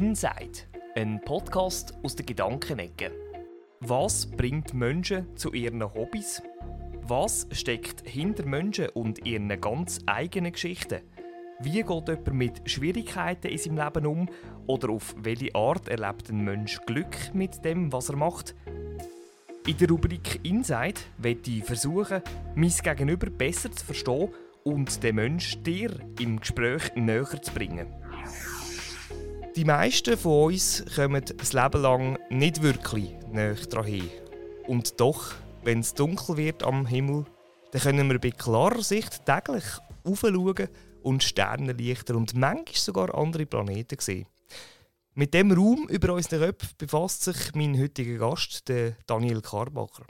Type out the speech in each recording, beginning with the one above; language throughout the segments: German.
Inside, ein Podcast aus der Gedankenecke. Was bringt Menschen zu ihren Hobbys? Was steckt hinter Menschen und ihren ganz eigenen Geschichten? Wie geht jemand mit Schwierigkeiten in seinem Leben um? Oder auf welche Art erlebt ein Mensch Glück mit dem, was er macht? In der Rubrik Inside werde ich versuchen, mein Gegenüber besser zu verstehen und den Menschen dir im Gespräch näher zu bringen. Die meisten von uns kommen das Leben lang nicht wirklich näher daran. Und doch, wenn es dunkel wird am Himmel, dann können wir bei klarer Sicht täglich aufschauen und Sternenlichter und manchmal sogar andere Planeten sehen. Mit dem Raum über unseren Köpfen befasst sich mein heutiger Gast, der Daniel Karbacher.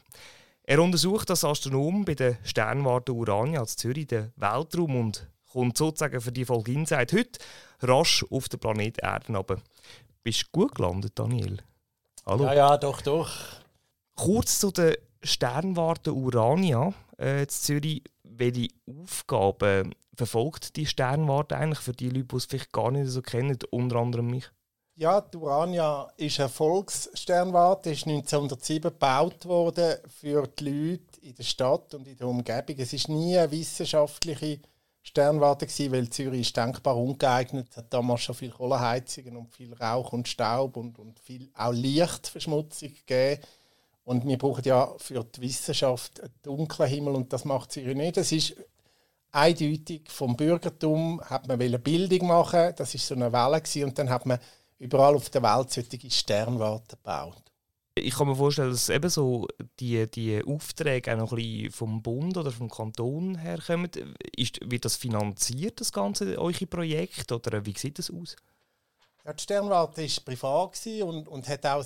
Er untersucht als Astronom bei der Sternwarte Urania in Zürich den Weltraum und kommt sozusagen für die Folge Inside heute rasch auf den Planet Erde runter. Bist du gut gelandet, Daniel? Hallo? Ja, ja, doch, doch. Kurz zu der Sternwarte Urania äh, in Zürich. Welche Aufgaben verfolgt die Sternwarte eigentlich für die Leute, die es vielleicht gar nicht so kennen, unter anderem mich? Ja, die Urania ist eine Volkssternwarte, ist 1907 gebaut worden für die Leute in der Stadt und in der Umgebung. Es ist nie eine wissenschaftliche Sternwarte gewesen, weil Zürich ist denkbar ungeeignet. Hat damals schon viel Kohleheizungen und viel Rauch und Staub und, und viel auch Lichtverschmutzung gegeben. Und wir brauchen ja für die Wissenschaft einen dunklen Himmel und das macht Zürich nicht. Es ist eindeutig vom Bürgertum hat man Bildung machen, das ist so eine Welle gewesen, und dann hat man überall auf der Welt solche Sternwarten gebaut. Ich kann mir vorstellen, dass eben so die, die Aufträge auch noch ein bisschen vom Bund oder vom Kanton herkommen. Ist, wird das finanziert, das ganze eure Projekt, oder wie sieht das aus? Ja, die Sternwarte war privat und, und hat auch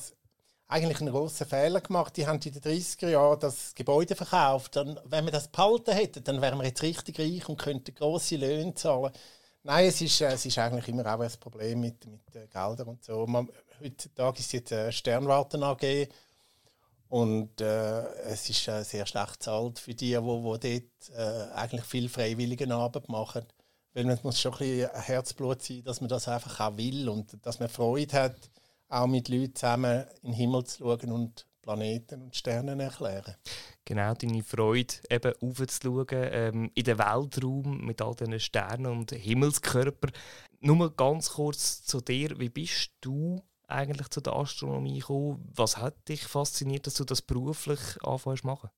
eigentlich einen grossen Fehler gemacht. Die haben in den 30er Jahren das Gebäude verkauft. Und wenn wir das behalten hätten, dann wären wir jetzt richtig reich und könnten grosse Löhne zahlen. Nein, es ist, es ist eigentlich immer auch ein Problem mit, mit den Geldern und so. Man, heutzutage ist jetzt eine Sternwarten AG und äh, es ist äh, sehr schlecht bezahlt für die, die, dort äh, eigentlich viel freiwillige Arbeit machen. Weil es muss schon ein bisschen Herzblut sein, dass man das einfach auch will und dass man Freude hat, auch mit Leuten zusammen in den Himmel zu schauen und Planeten und Sterne erklären. Genau, deine Freude, eben aufzuschauen ähm, in den Weltraum mit all diesen Sternen und Himmelskörpern. Nur ganz kurz zu dir, wie bist du eigentlich zu der Astronomie gekommen? Was hat dich fasziniert, dass du das beruflich anfängst zu machen?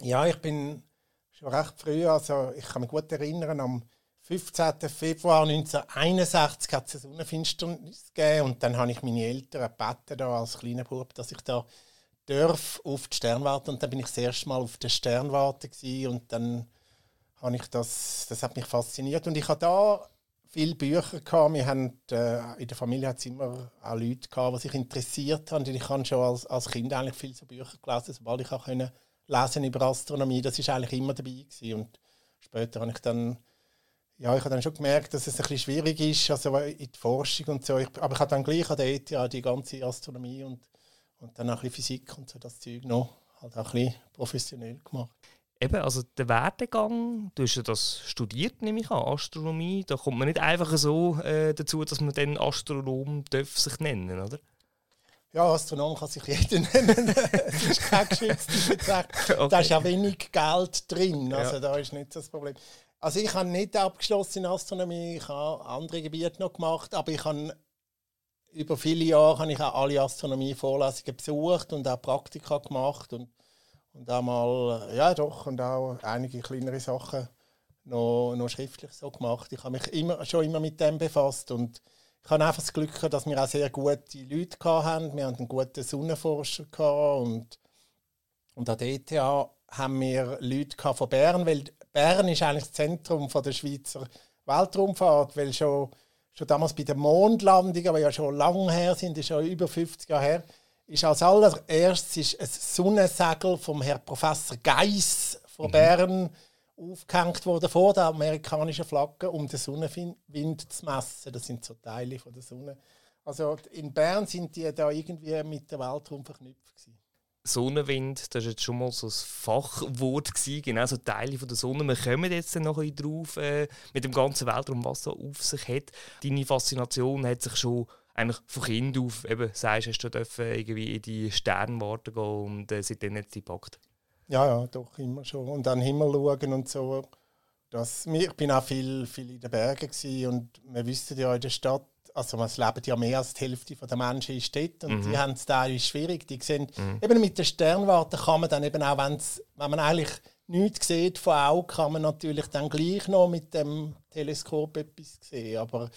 Ja, ich bin schon recht früh, also ich kann mich gut erinnern, am 15. Februar 1961 hat es eine Sonnenfinsternis gegeben und dann habe ich meine Eltern gebeten, da als kleiner Bub, dass ich da darf auf die Sternwarte und dann bin ich das erste Mal auf der Sternwarte und dann habe ich das, das hat mich fasziniert und ich habe da viele Bücher gehabt. Wir haben, äh, in der Familie hat es immer auch Leute gehabt, die sich interessiert haben. Ich habe schon als, als Kind eigentlich viele so Bücher gelesen, sobald ich auch können lesen über Astronomie. Das ist eigentlich immer dabei gewesen. Und später habe ich dann ja, ich habe dann schon gemerkt, dass es ein bisschen schwierig ist, also in die Forschung und so. Ich, aber ich habe dann gleich an der ETH die ganze Astronomie und und dann auch ein bisschen Physik und so das Zeug noch halt auch ein bisschen professionell gemacht. Eben, also der Werdegang, du hast ja das studiert, nehme ich an, Astronomie, da kommt man nicht einfach so äh, dazu, dass man dann Astronom darf sich nennen, oder? Ja, Astronom kann sich jeder nennen. es ist kein geschütztes okay. Da ist ja wenig Geld drin, also ja. da ist nicht das Problem. Also ich habe nicht abgeschlossen in Astronomie, ich habe andere Gebiete noch gemacht, aber ich habe über viele Jahre habe ich auch alle Astronomie-Vorlesungen besucht und auch Praktika gemacht und, und auch mal, ja doch, und auch einige kleinere Sachen noch, noch schriftlich so gemacht. Ich habe mich immer, schon immer mit dem befasst und ich habe einfach das Glück dass wir auch sehr gute Leute hatten. Wir hatten einen guten Sonnenforscher und, und an der ETH haben wir Leute von Bern, weil Bern ist eigentlich das Zentrum der Schweizer Weltraumfahrt, weil schon schon damals bei der Mondlandung, aber ja schon lange her sind, ist schon über 50 Jahre her, ist als allererstes ein Sonnensegel vom Herrn Professor Geiss von mhm. Bern aufgehängt worden vor der amerikanischen Flagge, um den Sonnenwind zu messen. Das sind so Teile von der Sonne. Also in Bern sind die da irgendwie mit der Weltraum verknüpft gewesen. Sonnenwind, das war jetzt schon mal so ein Fachwort, gewesen, genau so Teile von der Sonne. Wir kommen jetzt noch ein drauf, äh, mit dem ganzen Weltraum, was so auf sich hat. Deine Faszination hat sich schon eigentlich von Kind auf eben sagst, hast du dürfen irgendwie in die Sternwarte gehen und äh, seitdem hat es gepackt? Ja, ja, doch, immer schon. Und an den Himmel schauen und so. Das, ich bin auch viel, viel in den Bergen und wir wissen ja in der Stadt, also es leben ja mehr als die Hälfte der Menschen in Städten und mhm. die haben es teilweise schwierig. Die sehen, mhm. eben mit der Sternwarte kann man dann eben auch, wenn's, wenn man eigentlich nichts sieht von Augen, kann man natürlich dann gleich noch mit dem Teleskop etwas sehen. Aber,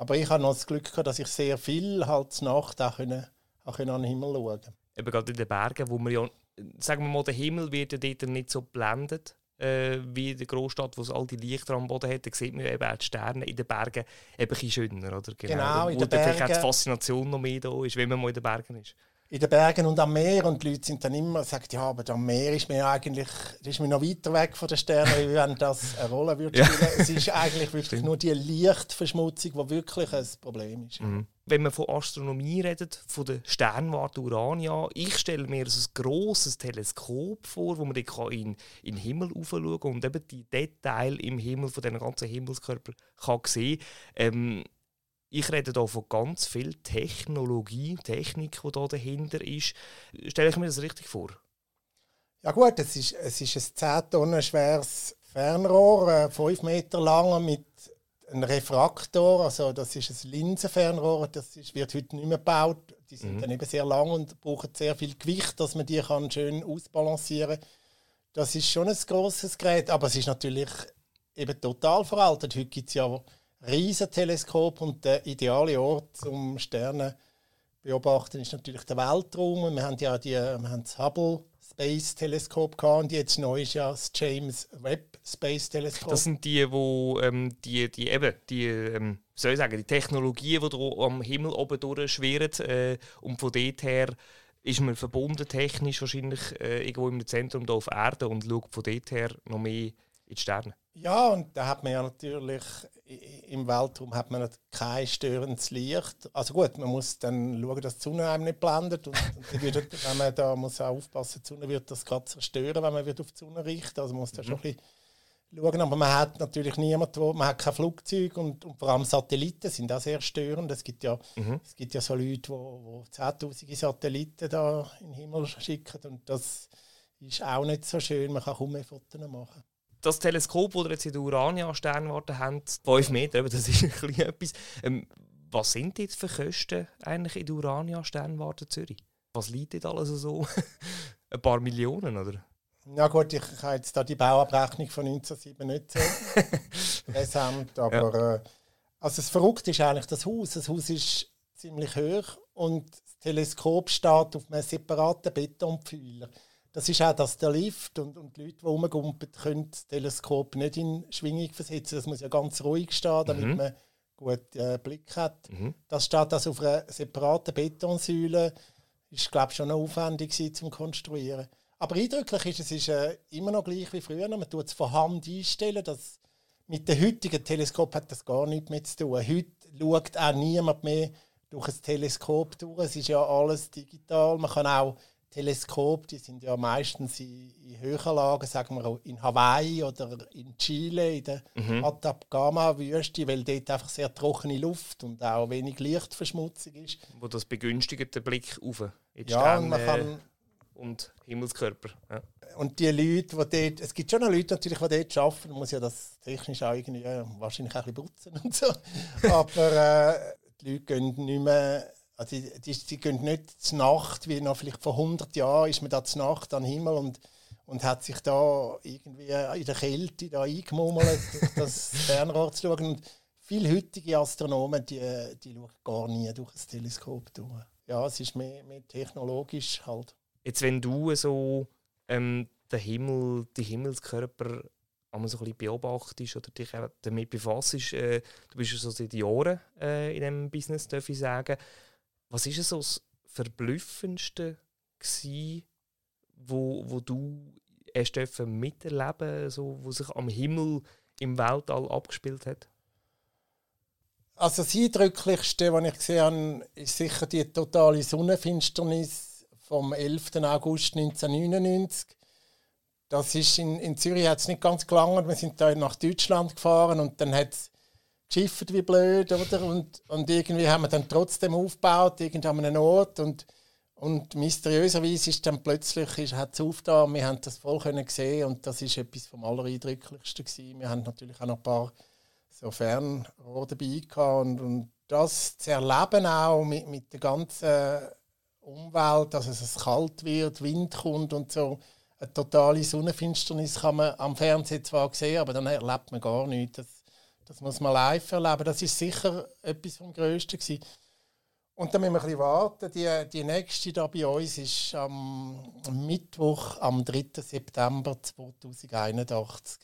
aber ich habe noch das Glück gehabt, dass ich sehr viel halt Nacht auch, können, auch können an den Himmel schauen konnte. Eben gerade in den Bergen, wo man ja, sagen wir mal, der Himmel wird ja dort nicht so blendet äh, wie in der Großstadt, wo es all die Lichter am Boden hat, da sieht man eben auch die Sterne in den Bergen eben ein schöner. Oder? Genau, genau in den Bergen. vielleicht die Faszination noch mehr da ist, wenn man mal in den Bergen ist in den Bergen und am Meer und die Leute sind dann immer sagt ja aber am Meer ist mir eigentlich ist mir noch weiter weg von den Sternen wie wenn das eine Rolle würde ja. spielen es ist eigentlich wirklich Stimmt. nur die Lichtverschmutzung die wirklich ein Problem ist mhm. wenn man von Astronomie redet von der Sternwarte Urania ich stelle mir so ein grosses Teleskop vor wo man dann in, in den Himmel schauen und eben die Details im Himmel von den ganzen Himmelskörper kann sehen ähm, ich rede hier von ganz viel Technologie, Technik, die da dahinter ist. Stelle ich mir das richtig vor? Ja gut, es ist, es ist ein 10 Tonnen schweres Fernrohr, 5 äh, Meter lang mit einem Refraktor, also das ist ein Linsenfernrohr, das ist, wird heute nicht mehr gebaut. Die sind mhm. dann eben sehr lang und brauchen sehr viel Gewicht, dass man die kann schön ausbalancieren kann. Das ist schon ein grosses Gerät, aber es ist natürlich eben total veraltet. Heute gibt es ja Riesenteleskop und der ideale Ort zum Sterne beobachten ist natürlich der Weltraum. Wir haben ja die, wir haben das Hubble Space Teleskop und jetzt neu ist ja das James Webb Space Teleskop. Das sind die, wo ähm, die, die eben die ähm, soll ich sagen, die Technologien, die am Himmel oben durchschwirren äh, und von dort her ist man verbunden technisch wahrscheinlich äh, irgendwo im Zentrum da auf Erde und schaut von dort her noch mehr in die Sterne. Ja, und da hat man ja natürlich im Weltraum hat man kein störendes Licht. Also gut, man muss dann schauen, dass die Sonne einem nicht blendet. Und, und wird, wenn man da muss auch aufpassen, die Sonne wird das gerade zerstören, wenn man wird auf die Sonne richten. Also man muss da mhm. schon ein bisschen schauen. Aber man hat natürlich niemanden, wo, man hat kein Flugzeug und, und, vor allem Satelliten sind auch sehr störend. Es gibt ja, mhm. es gibt ja so Leute, die 10'000 Satelliten da in den Himmel schicken und das ist auch nicht so schön. Man kann kaum mehr Fotos machen das Teleskop, das wir jetzt in der Urania-Sternwarte haben, 5 Meter, das ist ein bisschen etwas. Ähm, was sind jetzt für Kosten eigentlich in der Urania-Sternwarte Zürich? Was liegt dort alles so? ein paar Millionen, oder? Ja gut, ich, habe jetzt da die Bauabrechnung von 1907 nicht so präsent, aber ja. äh, also das Verrückte ist eigentlich das Haus. Das Haus ist ziemlich hoch und das Teleskop steht auf einem separaten Betonpfeiler das ist auch, dass der Lift und, und die Leute, die rumgumpen, können das Teleskop nicht in Schwingung versetzen. Das muss ja ganz ruhig stehen, damit mhm. man gut äh, Blick hat. Mhm. Das steht also auf einer separaten Betonsäule. Ist, glaube ich, schon aufwendig zum Konstruieren. Aber eindrücklich ist es ist, äh, immer noch gleich wie früher. Man tut es von Hand einstellen. Das, mit dem heutigen Teleskop hat das gar nichts mehr zu tun. Heute schaut auch niemand mehr durch ein Teleskop durch. Es ist ja alles digital. Man kann auch Teleskop, die sind ja meistens in, in höheren Lagen, sagen wir auch in Hawaii oder in Chile, in der mhm. Atacama-Wüste, weil dort einfach sehr trockene Luft und auch wenig Lichtverschmutzung ist. Wo das begünstigt den Blick auf in die ja, Sterne und, man kann, und Himmelskörper. Ja. Und die Leute, die dort, es gibt schon noch Leute natürlich, die dort arbeiten, man muss ja das technisch auch irgendwie, ja, wahrscheinlich auch ein bisschen putzen und so, aber äh, die Leute gehen nicht mehr also die, die, die gehen nicht zur Nacht, wie noch vielleicht vor 100 Jahren ist man da zur Nacht am Himmel und, und hat sich da irgendwie in der Kälte da eingemummelt, durch das Fernrohr zu schauen. Und viele heutige Astronomen, die, die schauen gar nie durch das Teleskop durch. Ja, es ist mehr, mehr technologisch halt. Jetzt, wenn du so ähm, den Himmel, die Himmelskörper einmal so ein bisschen beobachtest oder dich damit befasst, äh, du bist ja so seit Jahren äh, in diesem Business, darf ich sagen. Was ist so das Verblüffendste, gewesen, wo, wo du hast miterleben so, wo sich am Himmel im Weltall abgespielt hat? Also das Eindrücklichste, was ich gesehen habe, ist sicher die totale Sonnenfinsternis vom 11. August 1999. Das ist in, in Zürich hat es nicht ganz gelangt. Wir sind da nach Deutschland gefahren und dann hat es geschifft wie blöd, oder? Und, und irgendwie haben wir dann trotzdem aufgebaut, irgendwann an einem Ort und und mysteriöserweise ist dann plötzlich ist, hat es aufgetan, wir haben das voll können sehen und das ist etwas vom Allereindrücklichsten gewesen. Wir haben natürlich auch noch ein paar so Fernrohr dabei gehabt und, und das zu erleben auch mit, mit der ganzen Umwelt, dass es kalt wird, Wind kommt und so, eine totale Sonnenfinsternis kann man am Fernsehen zwar sehen, aber dann erlebt man gar nichts. Das, das muss man live erleben. Das ist sicher etwas vom Größten gewesen. Und dann müssen wir ein bisschen warten. Die, die nächste da bei uns ist am Mittwoch, am 3. September 2081.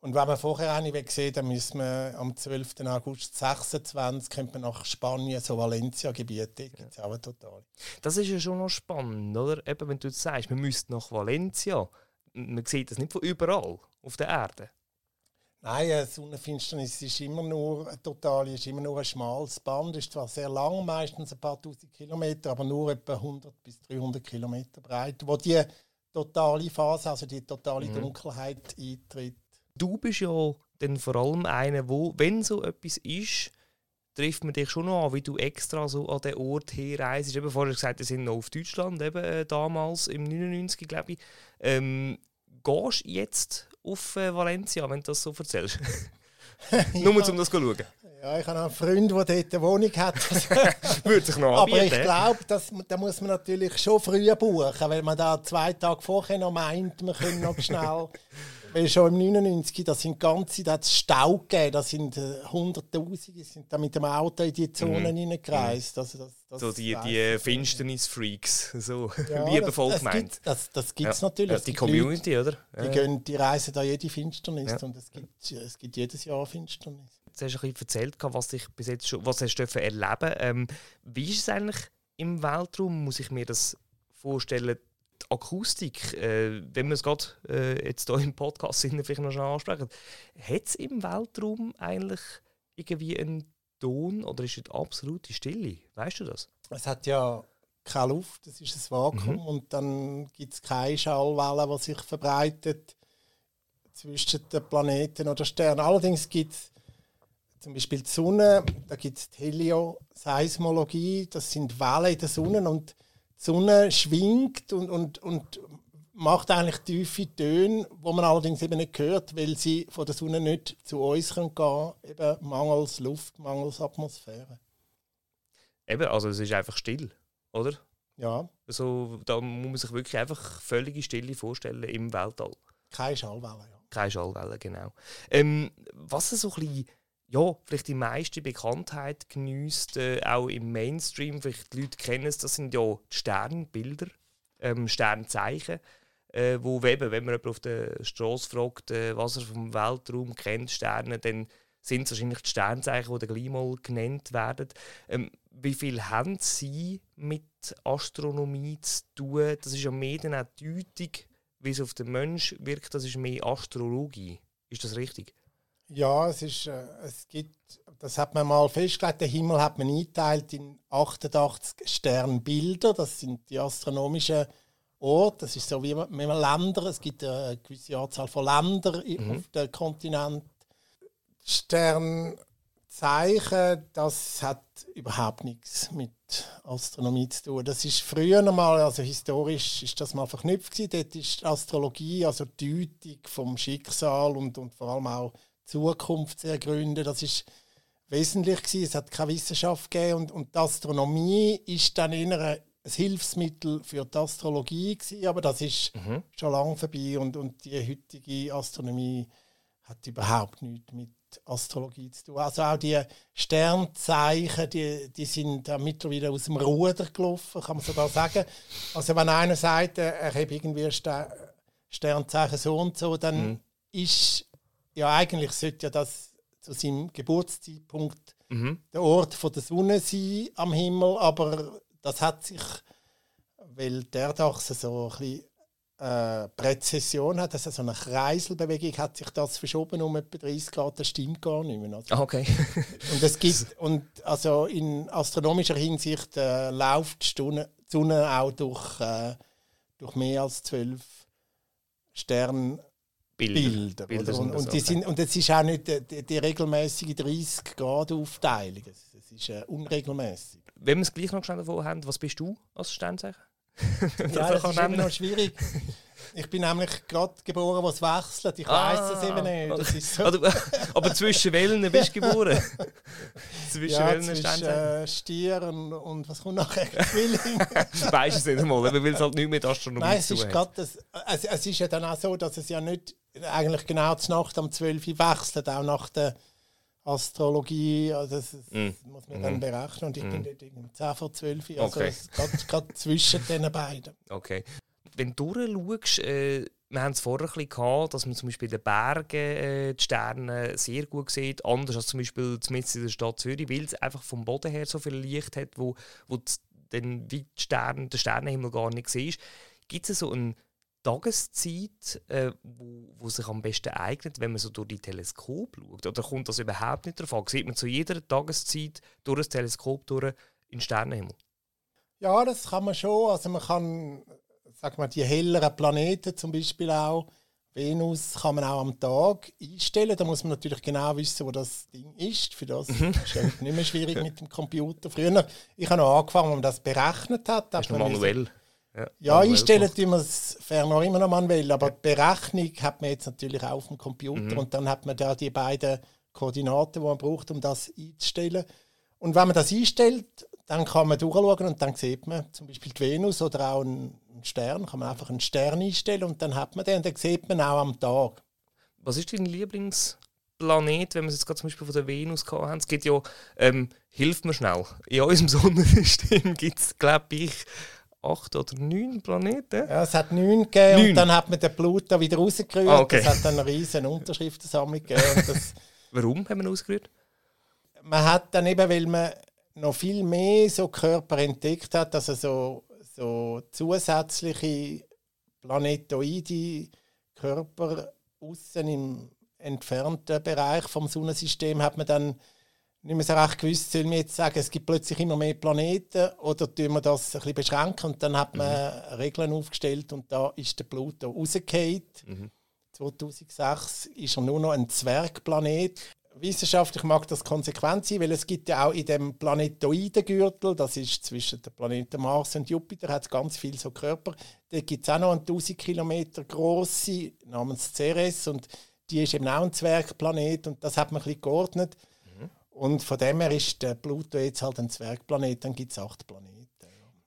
Und wenn man vorher eine sehen dann müssen wir am 12. August 26 könnte nach Spanien, so Valencia-Gebiet, da gibt es auch total. Das ist ja schon noch spannend, oder? Eben, wenn du sagst, man müsste nach Valencia, man sieht das nicht von überall auf der Erde. Nein, eine Sonnenfinsternis ist immer nur total, ist immer nur ein schmales Band. Ist zwar sehr lang, meistens ein paar tausend Kilometer, aber nur etwa 100 bis 300 Kilometer breit, wo die totale Phase, also die totale mhm. Dunkelheit eintritt. Du bist ja dann vor allem einer, wo, wenn so etwas ist, trifft man dich schon noch an, wie du extra so an den Ort herreist. Eben vorher gesagt, wir sind noch auf Deutschland, eben äh, damals im 99, glaube ich. Ähm, gehst jetzt auf äh, Valencia, wenn du das so erzählst? Nur um das zu schauen. Ja, ich habe einen Freund, der dort eine Wohnung hat. Würde sich noch. Aber ich glaube, da muss man natürlich schon früh buchen, wenn man da zwei Tage vorher noch meint, wir können noch schnell weil schon im 99, da sind ganze, da hat es Stau gegeben, da sind äh, Hunderttausende, sind da mit dem Auto in die Zonen mhm. hineingereist. Mhm. Also das, das so die, die Finsternis-Freaks, so ja, liebevoll das, gemeint. Das, das gibt es ja. natürlich. Ja, die Community, Leute, oder? Die, gehen, die reisen da jede Finsternis und es gibt, es gibt jedes Jahr Finsternis. Du hast ein bisschen erzählt, was dich bis jetzt schon, was hast du erleben ähm, Wie ist es eigentlich im Weltraum? Muss ich mir das vorstellen? die Akustik, äh, wenn wir es gerade äh, jetzt hier im Podcast sind, vielleicht noch schon ansprechen, hat es im Weltraum eigentlich irgendwie einen Ton oder ist es absolute Stille? Weißt du das? Es hat ja keine Luft, es ist ein Vakuum mhm. und dann gibt es keine Schallwelle, die sich verbreitet zwischen den Planeten oder Sternen. Allerdings gibt es zum Beispiel die Sonne, da gibt es Helioseismologie, das sind Wellen in der Sonne und die Sonne schwingt und, und, und macht eigentlich tiefe Töne, wo man allerdings eben nicht hört, weil sie von der Sonne nicht zu uns gehen können, eben mangels Luft, mangels Atmosphäre. Eben, also es ist einfach still, oder? Ja. Also, da muss man sich wirklich einfach völlige Stille vorstellen im Weltall. Keine Schallwelle, ja. Keine Schallwelle, genau. Ähm, was so ein bisschen ja, vielleicht die meiste Bekanntheit genießt, äh, auch im Mainstream. Vielleicht die Leute kennen es, das sind ja die Sternbilder, ähm, Sternzeichen. Äh, wo eben, wenn man jemanden auf der Straße fragt, äh, was er vom Weltraum kennt, Sterne, dann sind es wahrscheinlich die Sternzeichen, die dann gleich mal genannt werden. Ähm, wie viel haben Sie mit Astronomie zu tun? Das ist ja mehr dann auch Deutung, wie es auf den Mensch wirkt, das ist mehr Astrologie. Ist das richtig? Ja, es ist, äh, es gibt, das hat man mal festgelegt, den Himmel hat man eingeteilt in 88 Sternbilder, das sind die astronomischen Orte, das ist so wie man, man Länder, es gibt eine gewisse Anzahl von Ländern mhm. auf dem Kontinent. Sternzeichen, das hat überhaupt nichts mit Astronomie zu tun. Das ist früher mal, also historisch ist das mal verknüpft gewesen. Dort ist Astrologie, also die Deutung vom Schicksal und, und vor allem auch Zukunft zu ergründen. Das ist wesentlich gewesen. Es hat keine Wissenschaft gegeben und, und die Astronomie ist dann eher ein Hilfsmittel für die Astrologie gewesen, aber das ist mhm. schon lange vorbei und, und die heutige Astronomie hat überhaupt nichts mit Astrologie zu tun. Also auch die Sternzeichen, die, die sind mittlerweile aus dem Ruder gelaufen, kann man sogar sagen. Also wenn einer sagt, er hat irgendwie Sternzeichen so und so, dann mhm. ist ja, eigentlich sollte ja das zu seinem Geburtszeitpunkt mhm. der Ort von der Sonne sein am Himmel, aber das hat sich, weil der Dachse so ein bisschen äh, Präzision hat, also so eine Kreiselbewegung, hat sich das verschoben um etwa 30 Grad, das stimmt gar nicht mehr. Also, ah, okay. und es gibt, und also in astronomischer Hinsicht äh, läuft die Sonne, die Sonne auch durch, äh, durch mehr als zwölf Sterne Bilder. Bilder und, und, die sind, und es ist auch nicht die, die regelmäßige 30 Grad Aufteilung. Es ist äh, unregelmäßig. Wenn wir es gleich noch schnell davon haben, was bist du als Sternzeichen? ja, das, das ist immer noch schwierig. Ich bin nämlich gerade geboren, wo es wechselt. Ich ah, weiß es eben nicht. Das ist so. aber zwischen Wellen bist du geboren? zwischen ja, Wellen zwischen äh, Stier und, und, was kommt nachher? Zwilling. du weißt es nicht einmal, weil es halt nicht mit Astronomie Nein, es ist das, es, es ist ja dann auch so, dass es ja nicht eigentlich genau zur Nacht um 12 Uhr wechselt, auch nach der Astrologie, also das, mm. muss man dann mm. berechnen. Und ich mm. bin dort irgendwie 10 vor 12 Uhr, also okay. gerade zwischen den beiden. Okay. Wenn du schaust, äh, wir haben es vorher ein bisschen gehabt, dass man zum Beispiel in den Bergen äh, die Sterne sehr gut sieht, anders als zum Beispiel in der Stadt Zürich, weil es einfach vom Boden her so viel Licht hat, wo, wo den, wie der Sternenhimmel gar nicht siehst. Gibt es so einen Tageszeit, äh, wo, wo sich am besten eignet, wenn man so durch die Teleskop schaut? Oder kommt das überhaupt nicht davon? Sieht man zu jeder Tageszeit durch das Teleskop durch in den Sternenhimmel? Ja, das kann man schon. Also man kann, sag mal, die helleren Planeten zum Beispiel auch, Venus kann man auch am Tag einstellen. Da muss man natürlich genau wissen, wo das Ding ist. Für das mhm. ist es nicht mehr schwierig mit dem Computer. Früher, ich habe noch angefangen, wenn man das berechnet hat. Das ist manuell. Ja, ja einstellen tun wir es ferner immer noch manuell, aber die Berechnung hat man jetzt natürlich auch auf dem Computer mhm. und dann hat man da die beiden Koordinaten, die man braucht, um das einzustellen. Und wenn man das einstellt, dann kann man durchschauen und dann sieht man zum Beispiel die Venus oder auch einen Stern, kann man einfach einen Stern einstellen und dann hat man den und dann sieht man auch am Tag. Was ist dein Lieblingsplanet, wenn wir es jetzt gerade zum Beispiel von der Venus haben? Es gibt ja, ähm, hilft mir schnell, in unserem Sonnensystem gibt es, glaube ich, acht oder neun Planeten. Ja, es hat neun gegeben neun. und dann hat man den Pluto wieder rausgerührt. Ah, okay. Es hat dann eine riesige Unterschriftensammlung gegeben. Warum haben wir ausgerührt? Man hat dann eben, weil man noch viel mehr so Körper entdeckt hat, also so, so zusätzliche planetoide Körper außen im entfernten Bereich vom Sonnensystem hat man dann nicht mehr so recht gewusst, soll man jetzt sagen, es gibt plötzlich immer mehr Planeten oder tun wir das ein bisschen beschränken und dann hat man mhm. Regeln aufgestellt und da ist der Pluto rausgefallen. Mhm. 2006 ist er nur noch ein Zwergplanet. Wissenschaftlich mag das konsequent sein, weil es gibt ja auch in dem Planetoidengürtel, das ist zwischen den Planeten Mars und Jupiter, hat ganz viele so Körper. Da gibt es auch noch eine 1000 Kilometer große namens Ceres und die ist eben auch ein Zwergplanet und das hat man ein bisschen geordnet. Und von dem her ist der Pluto jetzt halt ein Zwergplanet, dann gibt es acht Planeten.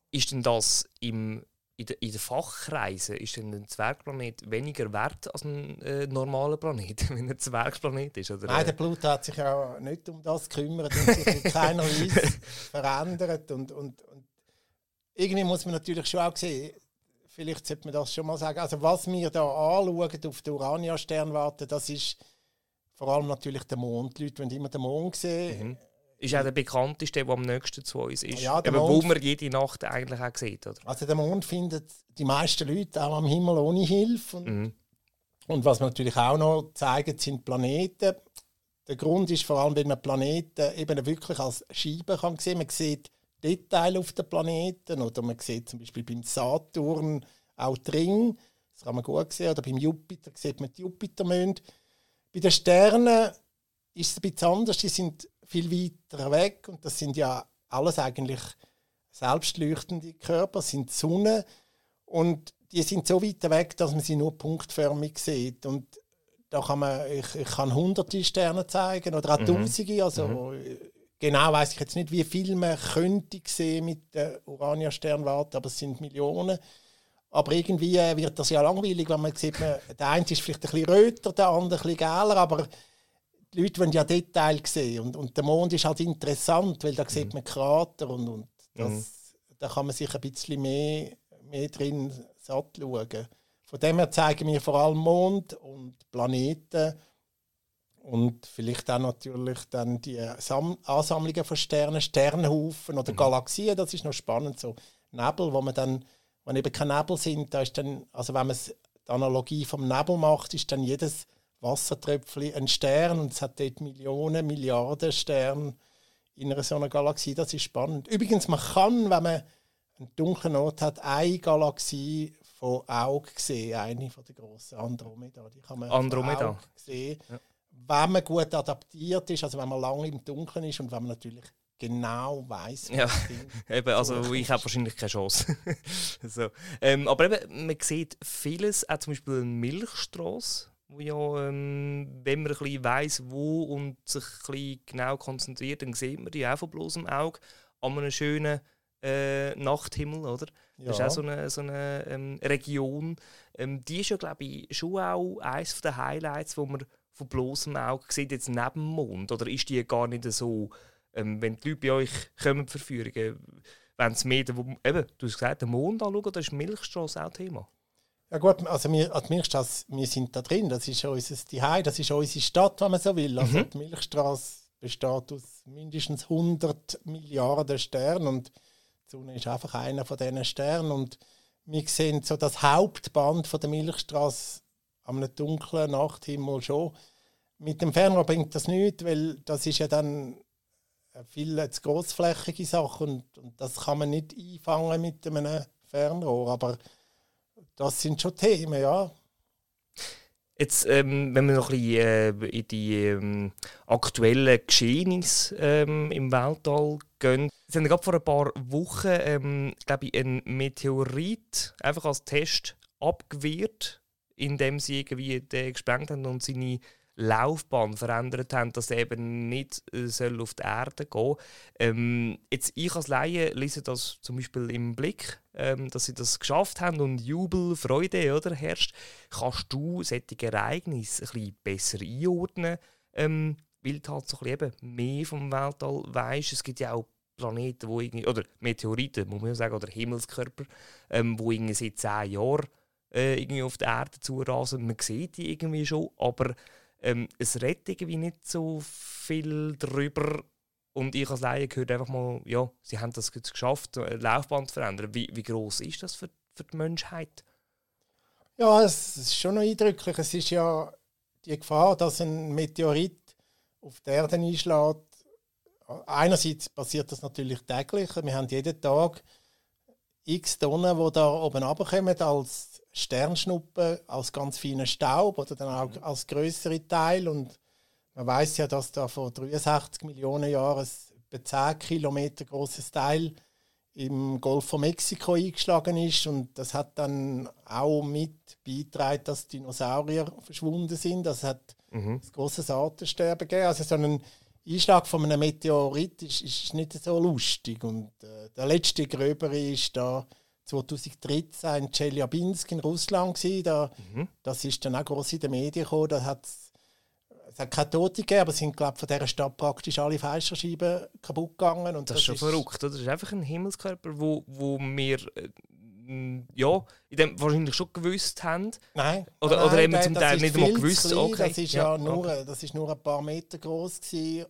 Ist denn das im, in, den in Fachkreisen, ist denn ein Zwergplanet weniger wert als ein äh, normaler Planet, wenn er ein Zwergplanet ist? Oder? Nein, der Pluto hat sich ja nicht um das gekümmert und sich in keiner Weise verändert. Und, und, und irgendwie muss man natürlich schon auch sehen, vielleicht sollte man das schon mal sagen, also was wir da anschauen auf der Urania-Sternwarte, das ist vor allem natürlich der Mond. Die Leute wollen immer den Mond sehen. Mhm. Ist auch der bekannteste, der am nächsten zu uns ist. Ja, Aber wo man jede Nacht eigentlich auch sieht. Oder? Also der Mond findet die meisten Leute auch am Himmel ohne Hilfe. Und, mhm. und was man natürlich auch noch zeigen, sind Planeten. Der Grund ist vor allem, wenn man Planeten eben wirklich als Scheibe kann sehen. Man sieht Details auf den Planeten oder man sieht zum Beispiel beim Saturn auch die Ringe. Das kann man gut sehen. Oder beim Jupiter sieht man die Jupitermonde. Bei den Sternen ist es ein bisschen anders. Die sind viel weiter weg und das sind ja alles eigentlich selbstleuchtende Körper, sind Sonne und die sind so weit weg, dass man sie nur punktförmig sieht und da kann man, ich, ich kann hunderte Sterne zeigen oder auch mhm. tausende, also mhm. genau weiß ich jetzt nicht, wie viel man könnte sehen mit der Urania-Sternwarte, aber es sind Millionen. Aber irgendwie äh, wird das ja langweilig, wenn man sieht, man, der eine ist vielleicht ein bisschen röter, der andere ein bisschen gäler, aber die Leute wollen ja Details sehen. Und, und der Mond ist halt interessant, weil da sieht mhm. man Krater und, und das, mhm. da kann man sich ein bisschen mehr, mehr drin satt schauen. Von dem her zeigen wir vor allem Mond und Planeten und vielleicht auch natürlich dann die Sam Ansammlungen von Sternen, Sternhaufen oder mhm. Galaxien, das ist noch spannend, so Nebel, wo man dann wenn eben keine Nebel sind, da ist dann, also wenn man die Analogie vom Nebel macht, ist dann jedes Wassertröpfchen ein Stern und es hat dort Millionen, Milliarden Sterne in einer so einer Galaxie. Das ist spannend. Übrigens, man kann, wenn man einen dunklen Ort hat, eine Galaxie von Augen gesehen, eine von der grossen Andromeda. Die kann man Andromeda. sehen, ja. wenn man gut adaptiert ist, also wenn man lange im Dunkeln ist und wenn man natürlich genau weiß. Ja, eben, also ich habe wahrscheinlich keine Chance. so. ähm, aber eben, man sieht vieles, auch zum Beispiel eine Milchstraße, wo ja, ähm, wenn man ein bisschen weiss, wo und sich ein bisschen genau konzentriert, dann sieht man die auch von bloßem Auge an einem schönen äh, Nachthimmel, oder? Ja. Das ist auch so eine, so eine ähm, Region. Ähm, die ist ja, glaube ich, schon auch eines der Highlights, wo man von bloßem Auge sieht, jetzt neben dem Mond. Oder ist die gar nicht so ähm, wenn die Leute bei euch kommen, Verführungen, wenn es mehr, wo, eben, du hast gesagt, den Mond anschauen, da ist Milchstraße auch Thema. Ja gut, also wir, die Milchstraße, wir sind da drin, das ist unser Zuhause, das ist unsere Stadt, wenn man so will. Also mhm. die Milchstraße besteht aus mindestens 100 Milliarden Sternen und die Sonne ist einfach einer von diesen Sternen und wir sehen so das Hauptband von der Milchstraße am dunklen Nachthimmel schon. Mit dem Fernrohr bringt das nichts, weil das ist ja dann viel zu grossflächige Sache und, und, das kann man nicht einfangen mit einem Fernrohr, aber das sind schon Themen, ja. Jetzt, ähm, wenn wir noch ein bisschen äh, in die ähm, aktuellen Geschehnisse ähm, im Weltall gehen. Es haben gerade vor ein paar Wochen, ähm, glaube ich, einen Meteorit einfach als Test abgewehrt, indem sie irgendwie den gesprengt haben und seine Laufbahn verändert haben, dass er eben nicht äh, auf die Erde gehen ähm, jetzt Ich als Laie lese das zum Beispiel im Blick, ähm, dass sie das geschafft haben und Jubel, Freude oder, herrscht. Kannst du solche Ereignisse ein bisschen besser einordnen, ähm, weil du halt so ein bisschen mehr vom Weltall weißt. Es gibt ja auch Planeten, wo irgendwie, oder Meteoriten, muss man sagen, oder Himmelskörper, ähm, wo irgendwie seit zehn Jahren äh, irgendwie auf die Erde zurasen. Man sieht die irgendwie schon, aber ähm, es redet irgendwie nicht so viel darüber. Und ich als Laie gehört einfach mal, ja, sie haben das geschafft, eine Laufbahn zu verändern. Wie, wie groß ist das für, für die Menschheit? Ja, es ist schon noch eindrücklich. Es ist ja die Gefahr, dass ein Meteorit auf die Erde einschlägt. Einerseits passiert das natürlich täglich. Wir haben jeden Tag x Tonnen, die da oben runterkommen als Sternschnuppen als ganz feiner Staub oder dann auch mhm. als größere Teil. Und man weiß ja, dass da vor 63 Millionen Jahren ein 10 Kilometer großes Teil im Golf von Mexiko eingeschlagen ist und das hat dann auch mit beigetragen, dass Dinosaurier verschwunden sind. Das hat mhm. das große Artensterben gegeben. Also so ein Einschlag von einem Meteorit ist, ist nicht so lustig und äh, der letzte gröbere ist da 2013 in Chelyabinsk in Russland. Gewesen. Da, mhm. Das ist dann auch groß in den Medien gekommen. Da hat's, es hat keine Tote gegeben, aber sind glaub, von dieser Stadt praktisch alle Fensterscheiben kaputt gegangen. Und das, das ist schon verrückt. Oder? Das ist einfach ein Himmelskörper, wo, wo wir äh, ja, in dem wahrscheinlich schon gewusst haben. Nein. Oder, nein, oder haben zum Teil nicht einmal gewusst. okay. Das ist ja, ja nur, okay. das ist nur ein paar Meter groß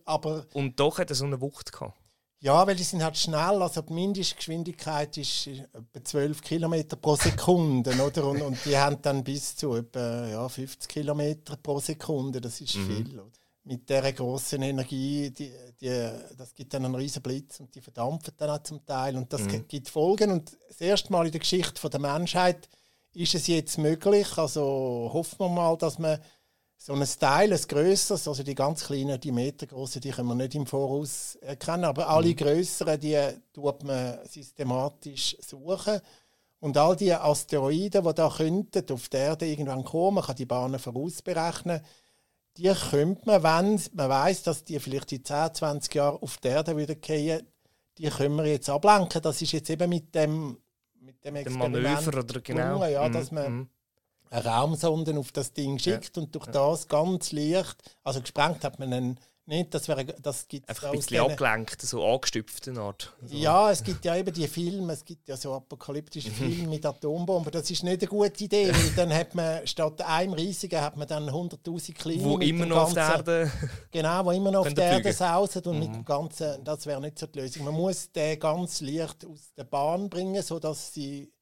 aber Und doch hat er so eine Wucht gehabt. Ja, weil die sind halt schnell. Also die Mindestgeschwindigkeit ist etwa 12 km pro Sekunde, oder? Und, und, die haben dann bis zu etwa ja, 50 km pro Sekunde. Das ist mhm. viel. Oder? Mit dieser großen Energie, die, die, das gibt dann einen riesen Blitz und die verdampfen dann auch zum Teil. Und das mhm. gibt Folgen. Und das erste Mal in der Geschichte der Menschheit ist es jetzt möglich. Also hoffen wir mal, dass man so ein Teil, ein grösseres, also die ganz kleinen, die metergroßen, die können wir nicht im Voraus erkennen, aber alle mhm. grösseren, die tut man systematisch suchen. Und all die Asteroiden, die da könnten auf der Erde irgendwann kommen, man kann die Bahnen vorausberechnen, die könnte man, wenn man weiß, dass die vielleicht in 10, 20 Jahren auf der Erde wieder gehen, die können wir jetzt ablenken. Das ist jetzt eben mit dem, mit dem Experiment. Manöver oder genau. Ja, dass mhm. man mhm eine Raumsonde auf das Ding schickt ja. und durch das ganz leicht, also gesprengt hat man einen nicht, das, wäre, das gibt Einfach ein bisschen abgelenkt, so angestüpft Art. So. Ja, es gibt ja eben die Filme, es gibt ja so apokalyptische mhm. Filme mit Atombomben, das ist nicht eine gute Idee, weil dann hat man statt einem riesigen hat man dann 100'000 kleine. Wo immer noch ganzen, auf der Erde... Genau, wo immer noch auf der Erde sausen und mhm. mit dem ganzen, das wäre nicht so die Lösung. Man muss den ganz leicht aus der Bahn bringen, sodass sie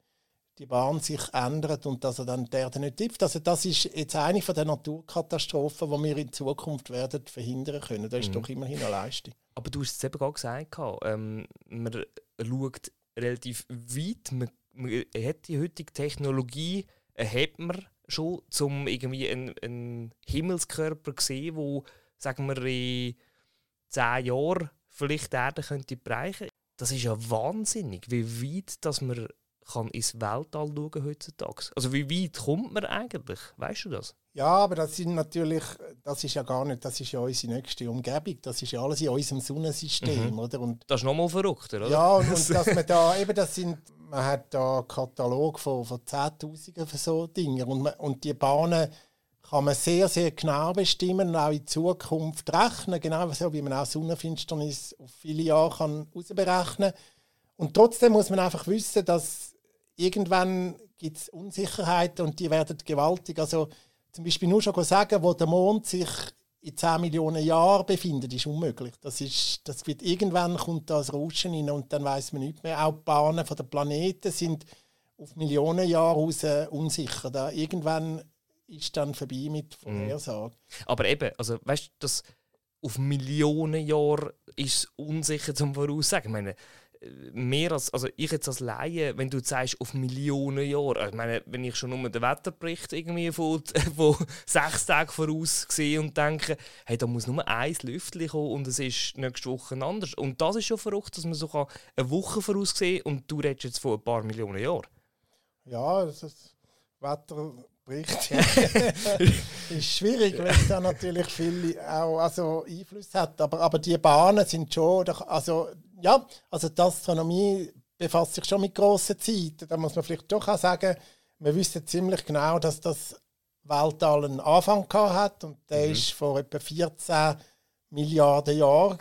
die Bahn sich ändert und dass er dann die Erde nicht trifft. Also das ist jetzt eine von den Naturkatastrophen, die wir in Zukunft werden verhindern können. Das ist mhm. doch immerhin eine Leistung. Aber du hast es eben gerade gesagt, ähm, man schaut relativ weit, man man hat die heutige Technologie, hat man schon, um irgendwie einen, einen Himmelskörper zu sehen, wo, sagen wir, in zehn Jahren vielleicht die Erde könnte bereichen. Das ist ja wahnsinnig, wie weit dass man kann ins Weltall schauen heutzutage. Also wie weit kommt man eigentlich? Weißt du das? Ja, aber das sind natürlich, das ist ja gar nicht, das ist ja unsere nächste Umgebung, das ist ja alles in unserem Sonnensystem, mhm. oder? Und das ist nochmal verrückter, oder? Ja, und, und dass man da, eben das sind, man hat da einen Katalog von, von Zehntausenden von so Dingen und, man, und die Bahnen kann man sehr, sehr genau bestimmen und auch in Zukunft rechnen, genau so wie man auch Sonnenfinsternis auf viele Jahre kann berechnen Und trotzdem muss man einfach wissen, dass irgendwann gibt es Unsicherheiten und die werden gewaltig. Also zum Beispiel nur schon sagen, wo der Mond sich in 10 Millionen Jahren befindet, ist unmöglich. Das, ist, das wird, irgendwann kommt das Rauschen rein und dann weiß man nicht mehr. Auch die Bahnen der Planeten sind auf Millionen Jahre raus unsicher. Da irgendwann ist dann vorbei mit Vorhersagen. Mhm. Aber eben, also weißt du, das auf Millionen Jahre ist unsicher zum Voraussagen. Ich meine, mehr als, also ich jetzt als Laie, wenn du sagst, auf Millionen Jahre, ich meine, wenn ich schon nur den Wetterbericht irgendwie von, von sechs Tagen voraus sehe und denke, hey, da muss nur ein Lüftchen kommen und es ist nächste Woche anders. Und das ist schon verrückt, dass man so eine Woche voraussehen kann und du redest jetzt von ein paar Millionen Jahren. Ja, das ist Wetterbericht ist schwierig, weil es da natürlich viel auch also Einfluss hat. Aber, aber die Bahnen sind schon, also ja, also die Astronomie befasst sich schon mit grossen Zeiten. Da muss man vielleicht doch auch sagen, wir wissen ziemlich genau, dass das Weltall einen Anfang hat und der mhm. ist vor etwa 14 Milliarden Jahren.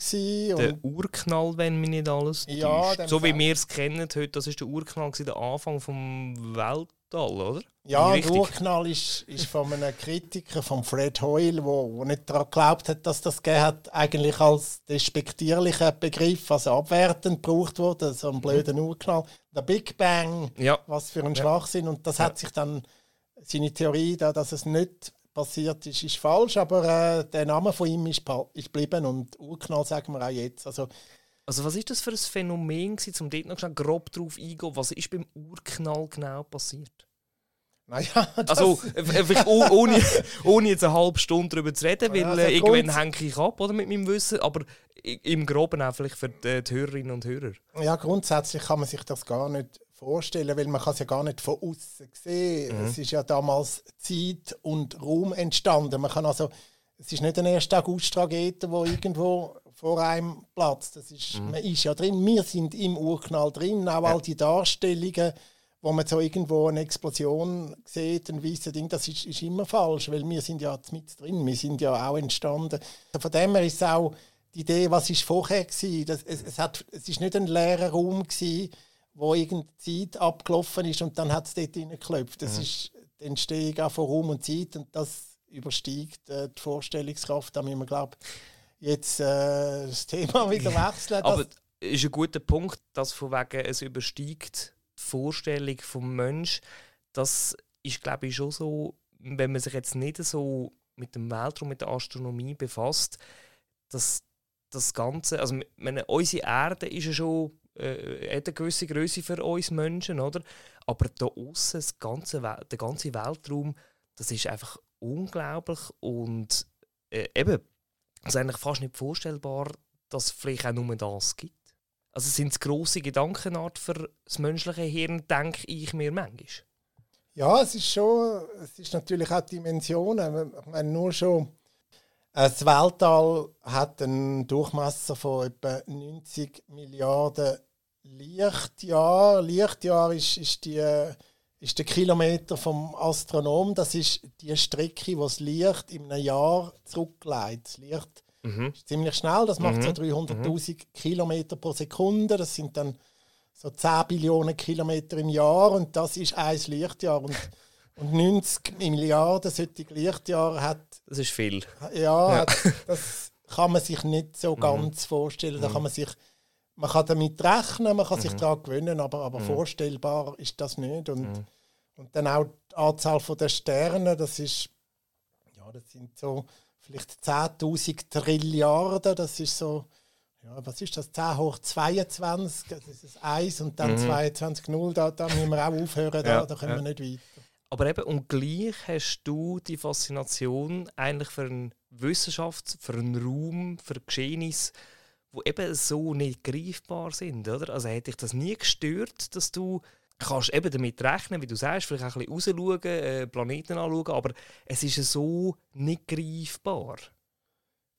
Der Urknall, wenn mich nicht alles ja, So wie wir es kennen heute, das ist der Urknall, der Anfang vom Weltall Toll, oder? Ja, der Urknall ist, ist von einem Kritiker, von Fred Hoyle, der wo, wo nicht daran geglaubt hat, dass das gegeben hat, eigentlich als despektierlicher Begriff, also abwertend gebraucht wurde, so ein blöder mhm. Urknall. Der Big Bang, ja. was für ein. Schwachsinn. Und das ja. hat sich dann, seine Theorie, da, dass es nicht passiert ist, ist falsch, aber äh, der Name von ihm ist, ist geblieben und Urknall sagen wir auch jetzt. Also, also was ist das für ein Phänomen, um dort noch grob drauf eingehen? Was ist beim Urknall genau passiert? Naja, also vielleicht ohne, ohne jetzt eine halbe Stunde darüber zu reden, weil also, äh, irgendwann hänge ich ab oder, mit meinem Wissen, aber im Groben auch vielleicht für die, die Hörerinnen und Hörer. Ja, grundsätzlich kann man sich das gar nicht vorstellen, weil man kann es ja gar nicht von außen sehen. Mhm. Es ist ja damals Zeit und Raum entstanden. Man kann also, es ist nicht eine 1. August-Tragete, wo irgendwo vor einem Platz. Das ist, mhm. Man ist ja drin, wir sind im Urknall drin, auch all die Darstellungen, wo man so irgendwo eine Explosion sieht, ein weißes Ding, das ist, ist, immer falsch, weil wir sind ja mit drin, wir sind ja auch entstanden. Von dem her ist auch die Idee, was ist vorher gewesen, das, es, es, hat, es ist nicht ein leerer Raum gewesen, wo irgendeine Zeit abgelaufen ist und dann hat es dort reingeklopft. Das mhm. ist die Entstehung auch von Raum und Zeit und das übersteigt äh, die Vorstellungskraft, da müssen wir, glaube jetzt äh, das Thema wieder wechseln. Aber es ist ein guter Punkt, dass von wegen es übersteigt die Vorstellung vom Mensch. Das ist, glaube ich, schon so, wenn man sich jetzt nicht so mit dem Weltraum, mit der Astronomie befasst, dass das Ganze, also meine, unsere Erde ist ja schon äh, hat eine gewisse Größe für uns Menschen, oder? Aber da außen der ganze Weltraum, das ist einfach unglaublich und äh, eben es ist eigentlich fast nicht vorstellbar, dass es vielleicht auch nur das gibt. Also sind es grosse Gedankenart für das menschliche Hirn, denke ich mir manchmal. Ja, es ist schon, es ist natürlich auch Dimensionen. Ich meine, nur schon, äh, das Weltall hat einen Durchmesser von etwa 90 Milliarden Lichtjahr. Lichtjahr ist, ist, die, ist der Kilometer vom Astronom. Das ist die Strecke, die das Licht in einem Jahr zurücklegt. Das Licht mhm. ist ziemlich schnell. Das macht mhm. so 300.000 mhm. Kilometer pro Sekunde. Das sind dann so 10 Billionen Kilometer im Jahr. Und das ist ein Lichtjahr. Und, und 90 Milliarden solche Lichtjahre hat. Das ist viel. Ja, ja. Hat, das kann man sich nicht so mhm. ganz vorstellen. Da kann man sich man kann damit rechnen, man kann mhm. sich daran gewöhnen, aber, aber mhm. vorstellbar ist das nicht. Und, mhm. und dann auch die Anzahl der Sterne, das ist, ja, das sind so vielleicht 10.000 Trilliarden, das ist so ja, was ist das, 10 hoch 22, das ist 1 und dann mhm. 22, 0, da, da müssen wir auch aufhören, da, ja, da können ja. wir nicht weiter. Aber eben, und gleich hast du die Faszination eigentlich für eine Wissenschaft, für einen Raum, für Geschehnisse, die eben so nicht greifbar sind, oder? Also hätte ich das nie gestört, dass du kannst eben damit rechnen, wie du sagst, vielleicht auch ein bisschen rausschauen, äh, Planeten anschauen, aber es ist so nicht greifbar.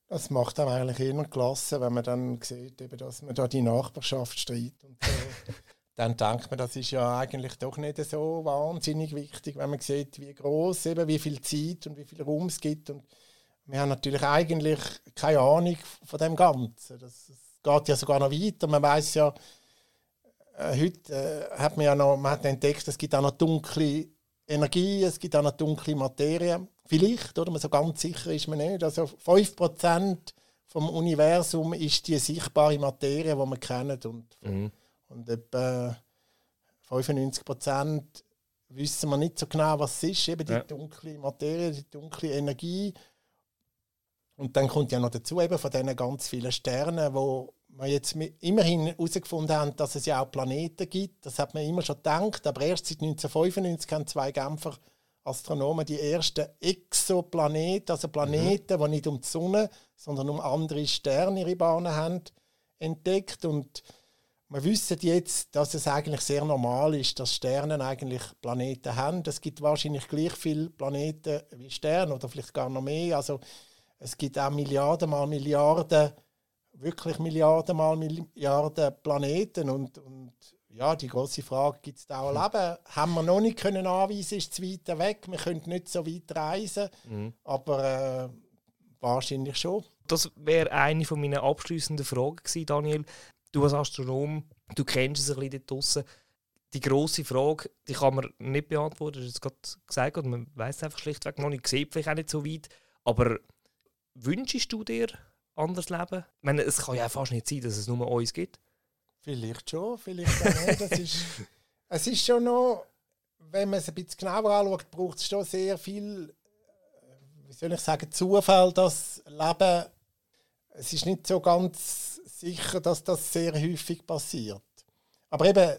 Das macht dann eigentlich immer klasse, wenn man dann sieht, eben, dass man da die Nachbarschaft streitet. Und so. dann denkt man, das ist ja eigentlich doch nicht so wahnsinnig wichtig, wenn man sieht, wie groß, eben wie viel Zeit und wie viel Raum es gibt. Und wir haben natürlich eigentlich keine Ahnung von dem Ganzen. Das, das geht ja sogar noch weiter. Man weiß ja, äh, heute äh, hat man ja noch, man hat entdeckt, es gibt auch noch dunkle Energie, es gibt auch noch dunkle Materie. Vielleicht, oder? So ganz sicher ist man nicht. Also 5% vom Universum ist die sichtbare Materie, die wir kennen. Und, mhm. und etwa 95% wissen wir nicht so genau, was es ist. Eben die ja. dunkle Materie, die dunkle Energie. Und dann kommt ja noch dazu eben von diesen ganz vielen Sternen, wo wir jetzt immerhin herausgefunden haben, dass es ja auch Planeten gibt. Das hat man immer schon gedacht, aber erst seit 1995 haben zwei Genfer Astronomen die ersten Exoplaneten, also Planeten, mhm. die nicht um die Sonne, sondern um andere Sterne ihre Bahnen haben, entdeckt. Und wir wissen jetzt, dass es eigentlich sehr normal ist, dass Sterne eigentlich Planeten haben. Es gibt wahrscheinlich gleich viele Planeten wie Sterne oder vielleicht gar noch mehr. Also es gibt auch Milliarden mal Milliarden, wirklich Milliarden mal Milliarden Planeten und, und ja, die große Frage, gibt es da auch Leben? Haben wir noch nicht können anweisen, ist es weiter weg, wir können nicht so weit reisen, mhm. aber äh, wahrscheinlich schon. Das wäre eine von meinen abschließenden Fragen gewesen, Daniel. Du als Astronom, du kennst es ein bisschen dort draussen. Die grosse Frage, die kann man nicht beantworten, das ist gerade gesagt, man weiß einfach schlichtweg noch nicht, sieht vielleicht auch nicht so weit, aber wünschst du dir anders Leben? Ich meine, es kann ja fast nicht sein, dass es nur uns gibt. Vielleicht schon, vielleicht auch nicht. Das ist, es ist schon noch, wenn man es ein bisschen genauer anschaut, braucht es schon sehr viel, äh, wie soll ich sagen, Zufall, das Leben. Es ist nicht so ganz sicher, dass das sehr häufig passiert. Aber eben,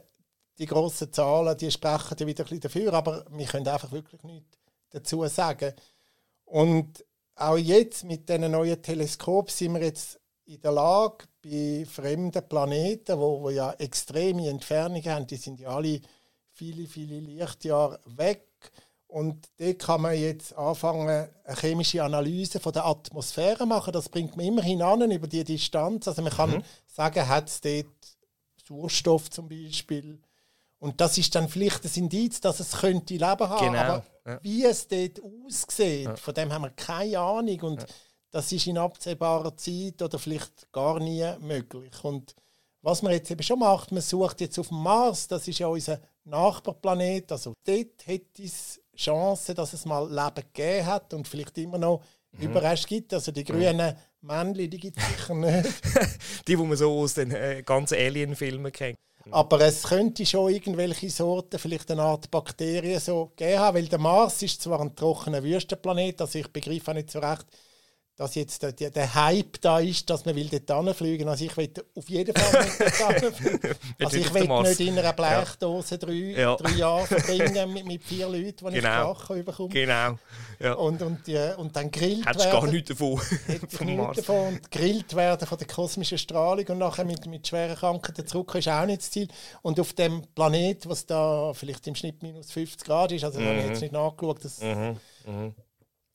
die grossen Zahlen, die sprechen ja wieder ein bisschen dafür, aber wir können einfach wirklich nichts dazu sagen. Und auch jetzt mit diesen neuen Teleskopen sind wir jetzt in der Lage, bei fremden Planeten, wo, wo ja extreme Entfernungen haben, die sind ja alle viele, viele Lichtjahre weg. Und da kann man jetzt anfangen, eine chemische Analyse von der Atmosphäre machen. Das bringt man immerhin an über die Distanz. Also man kann mhm. sagen, hat es dort Sauerstoff zum Beispiel. Und das ist dann vielleicht ein Indiz, dass es könnte Leben haben. Genau. Aber ja. wie es dort aussieht, ja. von dem haben wir keine Ahnung. Und ja das ist in absehbarer Zeit oder vielleicht gar nie möglich. Und was man jetzt eben schon macht, man sucht jetzt auf dem Mars, das ist ja unser Nachbarplanet, also dort hätte es Chancen, dass es mal Leben gegeben hat und vielleicht immer noch mhm. Überreste gibt. Also die grünen. Männchen, die gibt es sicher nicht. die, die man so aus den äh, ganzen Alien-Filmen kennt. Aber es könnte schon irgendwelche Sorten, vielleicht eine Art Bakterien so geben haben, weil der Mars ist zwar ein trockener Wüstenplanet, also ich begreife auch nicht so recht, dass jetzt der, der Hype da ist, dass man will dort fliegen. Also ich will auf jeden Fall nicht dort fliegen. also ich will nicht in einer Blechdose drei, ja. drei Jahre verbringen mit, mit vier Leuten, die genau. ich Krachen bekomme. Genau. Ja. Und, und, ja, und dann grillt Hättest werden. gar nichts davon. Nichts davon. Und grillt werden von der kosmischen Strahlung und nachher mit, mit schweren Krankheiten zurück ist auch nicht das Ziel. Und auf dem Planet, was da vielleicht im Schnitt minus 50 Grad ist, also mhm. habe ich jetzt nicht nachgeschaut, das, mhm. Mhm.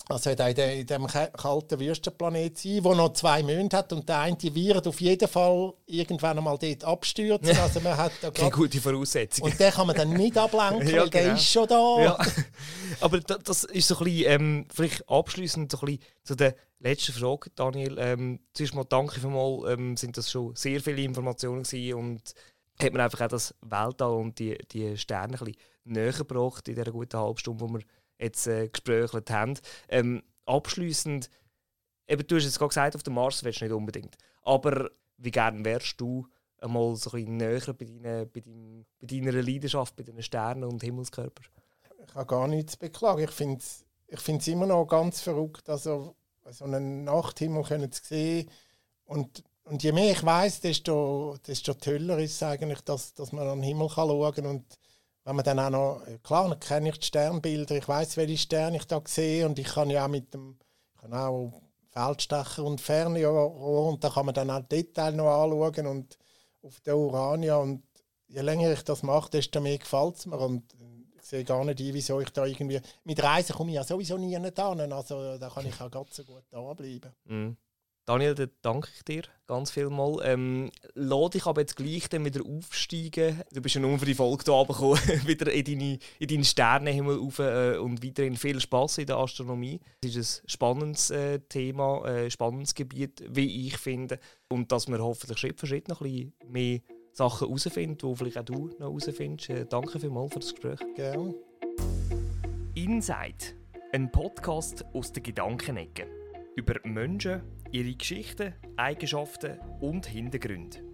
Also in diesem kalten Wüstenplanet sein, der noch zwei Monde hat und der eine wird auf jeden Fall irgendwann einmal dort abstürzen. Also man hat da Keine gute Voraussetzung. Und den kann man dann nicht ablenken, ja, weil genau. der ist schon da. Ja. Aber das ist so ein bisschen, ähm, vielleicht abschließend so ein bisschen zu der letzten Frage, Daniel. Ähm, zuerst mal danke für mal, ähm, sind das schon sehr viele Informationen gewesen und hat man einfach auch das Weltall und die, die Sterne ein bisschen näher gebracht in dieser guten Halbstunde, wo wir jetzt äh, gesprächelt haben. Ähm, abschließend, eben, du hast jetzt gerade gesagt, auf dem Mars willst du nicht unbedingt. Aber wie gerne wärst du einmal so ein bisschen näher bei, deine, bei, dein, bei deiner Leidenschaft, bei deinen Sternen und Himmelskörpern? Ich habe gar nichts zu beklagen. Ich finde es ich immer noch ganz verrückt, also so einen Nachthimmel können zu sehen und und je mehr ich weiß, desto, desto toller ist es eigentlich, dass, dass man an den Himmel schauen kann. Und wenn man dann auch noch, klar, dann kenne ich die Sternbilder, ich weiß, welche Sterne ich da sehe. Und ich kann ja auch mit dem, ich kann auch Feldstecher und Fernrohr und da kann man dann auch Detail noch anschauen und auf der Urania. Und je länger ich das mache, desto mehr gefällt es mir. Und ich sehe gar nicht ein, wieso ich da irgendwie, mit Reisen komme ich ja sowieso nie hin, also da kann ich auch ganz so gut da bleiben. Mm. Daniel, dann danke ich dir ganz viel mal. Ähm, lass dich aber jetzt gleich dann wieder aufsteigen. Du bist ja nur für die Folge hier gekommen, wieder in, deine, in deinen Sternenhimmel rauf äh, und weiterhin viel Spaß in der Astronomie. Es ist ein spannendes äh, Thema, ein äh, spannendes Gebiet, wie ich finde. Und dass wir hoffentlich Schritt für Schritt noch ein bisschen mehr Sachen herausfinden, die vielleicht auch du noch herausfindest. Äh, danke vielmals für das Gespräch. Gerne. Inside, ein Podcast aus der Gedankenecke über Menschen, ihre Geschichten, Eigenschaften und Hintergründe.